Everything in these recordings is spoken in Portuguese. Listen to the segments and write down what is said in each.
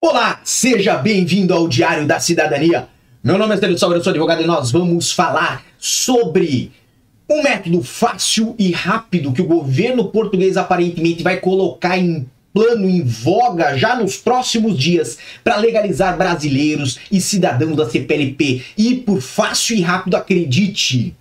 Olá, seja bem-vindo ao Diário da Cidadania. Meu nome é Salve, eu sou advogado e nós vamos falar sobre um método fácil e rápido que o governo português aparentemente vai colocar em plano em voga já nos próximos dias para legalizar brasileiros e cidadãos da CPLP. E por fácil e rápido, acredite,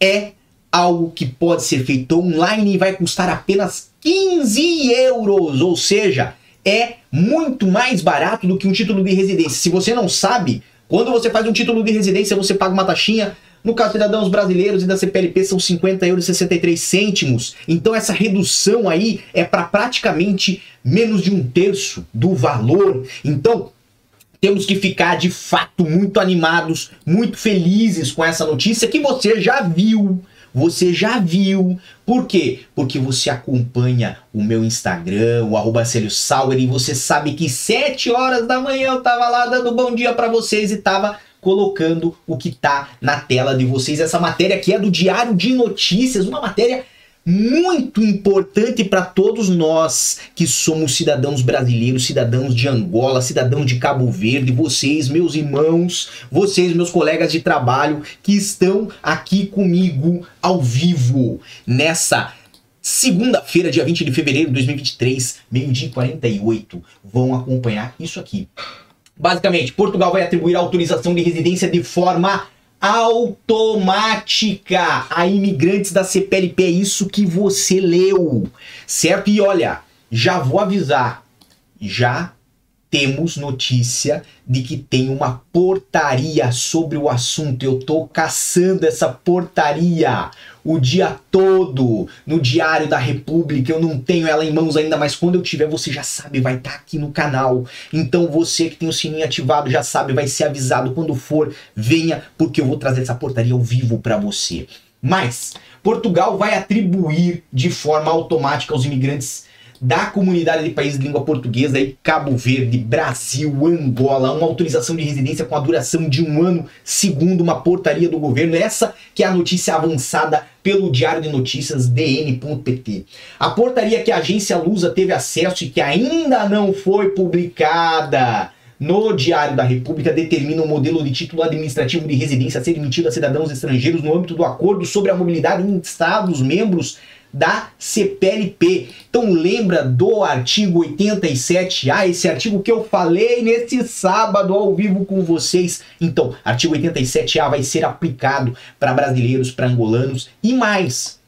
é algo que pode ser feito online e vai custar apenas 15 euros, ou seja, é muito mais barato do que um título de residência. Se você não sabe, quando você faz um título de residência, você paga uma taxinha. No caso de cidadãos brasileiros e da CPLP são 50 euros e 63 cêntimos. Então essa redução aí é para praticamente menos de um terço do valor. Então temos que ficar de fato muito animados, muito felizes com essa notícia que você já viu você já viu. Por quê? Porque você acompanha o meu Instagram, o arroba Sauer, e você sabe que 7 horas da manhã eu tava lá dando bom dia para vocês e tava colocando o que tá na tela de vocês. Essa matéria aqui é do Diário de Notícias, uma matéria muito importante para todos nós que somos cidadãos brasileiros, cidadãos de Angola, cidadãos de Cabo Verde, vocês, meus irmãos, vocês, meus colegas de trabalho que estão aqui comigo ao vivo nessa segunda-feira, dia 20 de fevereiro de 2023, meio-dia e 48, vão acompanhar isso aqui. Basicamente, Portugal vai atribuir autorização de residência de forma automática a imigrantes da CPLP. É isso que você leu, certo? E olha, já vou avisar, já temos notícia de que tem uma portaria sobre o assunto. Eu tô caçando essa portaria o dia todo no Diário da República. Eu não tenho ela em mãos ainda, mas quando eu tiver, você já sabe, vai estar tá aqui no canal. Então você que tem o sininho ativado já sabe, vai ser avisado quando for, venha, porque eu vou trazer essa portaria ao vivo para você. Mas Portugal vai atribuir de forma automática aos imigrantes da comunidade de países de língua portuguesa aí, Cabo Verde, Brasil, Angola, uma autorização de residência com a duração de um ano, segundo uma portaria do governo. Essa que é a notícia avançada pelo Diário de Notícias dn.pt. A portaria que a agência Lusa teve acesso e que ainda não foi publicada no Diário da República determina o um modelo de título administrativo de residência a ser emitido a cidadãos estrangeiros no âmbito do acordo sobre a mobilidade em estados membros da CPLP. Então lembra do artigo 87A, esse artigo que eu falei nesse sábado ao vivo com vocês. Então, artigo 87A vai ser aplicado para brasileiros, para angolanos e mais.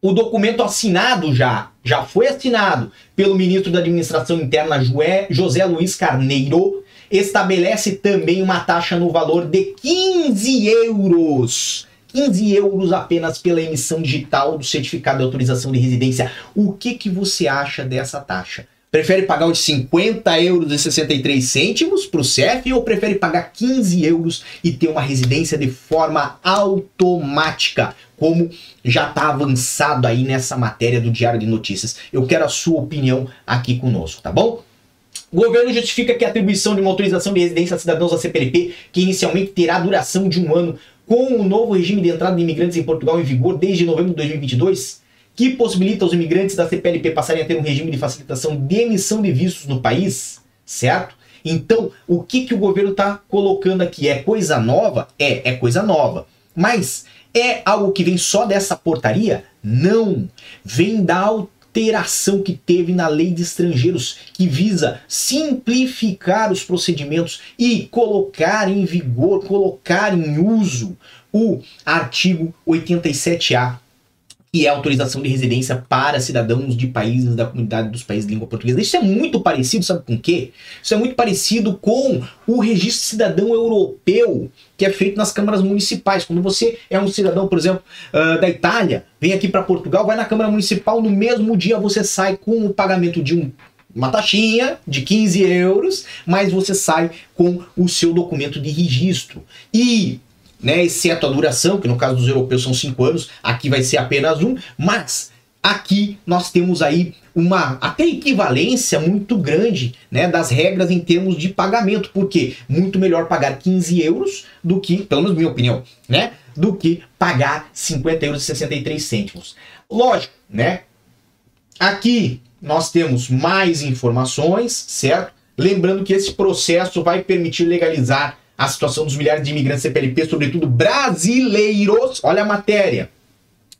O documento assinado já, já foi assinado pelo ministro da Administração Interna José Luiz Carneiro, estabelece também uma taxa no valor de 15 euros 15 euros apenas pela emissão digital do certificado de autorização de residência. O que, que você acha dessa taxa? Prefere pagar os 50 euros e 63 cêntimos para o CEF ou prefere pagar 15 euros e ter uma residência de forma automática? Como já está avançado aí nessa matéria do Diário de Notícias. Eu quero a sua opinião aqui conosco, tá bom? O governo justifica que a atribuição de uma autorização de residência a cidadãos da CPLP, que inicialmente terá duração de um ano, com o novo regime de entrada de imigrantes em Portugal em vigor desde novembro de 2022, que possibilita aos imigrantes da CPLP passarem a ter um regime de facilitação de emissão de vistos no país, certo? Então, o que, que o governo está colocando aqui? É coisa nova? É, é coisa nova. Mas é algo que vem só dessa portaria? Não. Vem da alteração que teve na lei de estrangeiros, que visa simplificar os procedimentos e colocar em vigor, colocar em uso o artigo 87A que é a autorização de residência para cidadãos de países da comunidade dos países de língua portuguesa. Isso é muito parecido, sabe com o quê? Isso é muito parecido com o registro cidadão europeu que é feito nas câmaras municipais. Quando você é um cidadão, por exemplo, uh, da Itália, vem aqui para Portugal, vai na Câmara Municipal, no mesmo dia você sai com o pagamento de um uma taxinha de 15 euros, mas você sai com o seu documento de registro. E né, exceto a duração, que no caso dos europeus são cinco anos, aqui vai ser apenas um, mas aqui nós temos aí uma até equivalência muito grande né, das regras em termos de pagamento, porque muito melhor pagar 15 euros do que, pelo menos minha opinião, né, do que pagar 50 euros e 63 cêntimos. Lógico, né? Aqui nós temos mais informações, certo? Lembrando que esse processo vai permitir legalizar a situação dos milhares de imigrantes CPLP, sobretudo brasileiros. Olha a matéria.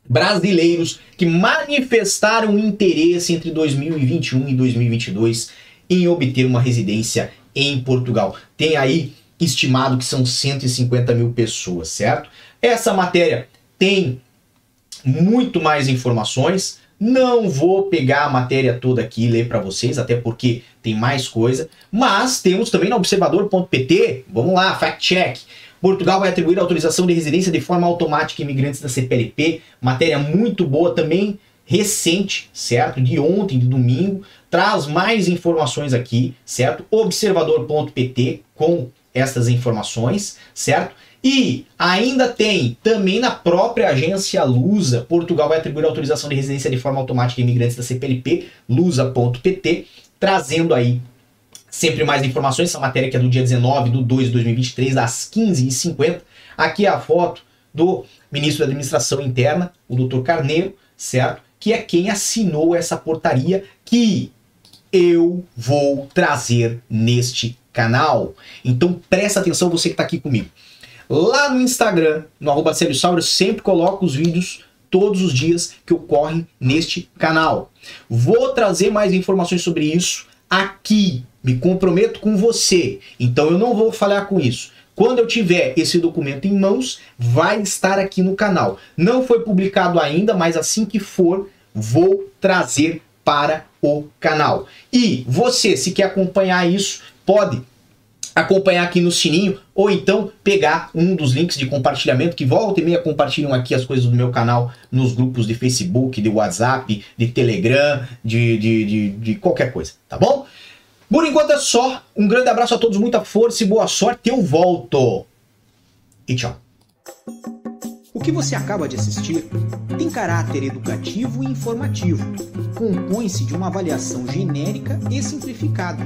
Brasileiros que manifestaram interesse entre 2021 e 2022 em obter uma residência em Portugal. Tem aí estimado que são 150 mil pessoas, certo? Essa matéria tem muito mais informações. Não vou pegar a matéria toda aqui e ler para vocês, até porque tem mais coisa. Mas temos também no observador.pt, vamos lá, fact check. Portugal vai atribuir autorização de residência de forma automática a imigrantes da CPLP. Matéria muito boa também, recente, certo? De ontem, de domingo. Traz mais informações aqui, certo? Observador.pt com estas informações, certo? E ainda tem, também na própria agência Lusa, Portugal vai atribuir autorização de residência de forma automática a imigrantes da CPLP, lusa.pt, trazendo aí sempre mais informações. Essa matéria que é do dia 19 de 2 de 2023, às 15h50. Aqui é a foto do ministro da Administração Interna, o doutor Carneiro, certo? Que é quem assinou essa portaria que eu vou trazer neste canal. Então presta atenção você que está aqui comigo. Lá no Instagram, no arroba eu sempre coloco os vídeos todos os dias que ocorrem neste canal. Vou trazer mais informações sobre isso aqui. Me comprometo com você. Então eu não vou falhar com isso. Quando eu tiver esse documento em mãos, vai estar aqui no canal. Não foi publicado ainda, mas assim que for, vou trazer para o canal. E você, se quer acompanhar isso, pode acompanhar aqui no sininho ou então pegar um dos links de compartilhamento que volta e meia compartilham aqui as coisas do meu canal nos grupos de Facebook, de WhatsApp, de Telegram, de, de, de, de qualquer coisa, tá bom? Por enquanto é só. Um grande abraço a todos, muita força e boa sorte. Eu volto. E tchau. O que você acaba de assistir tem caráter educativo e informativo. Compõe-se de uma avaliação genérica e simplificada.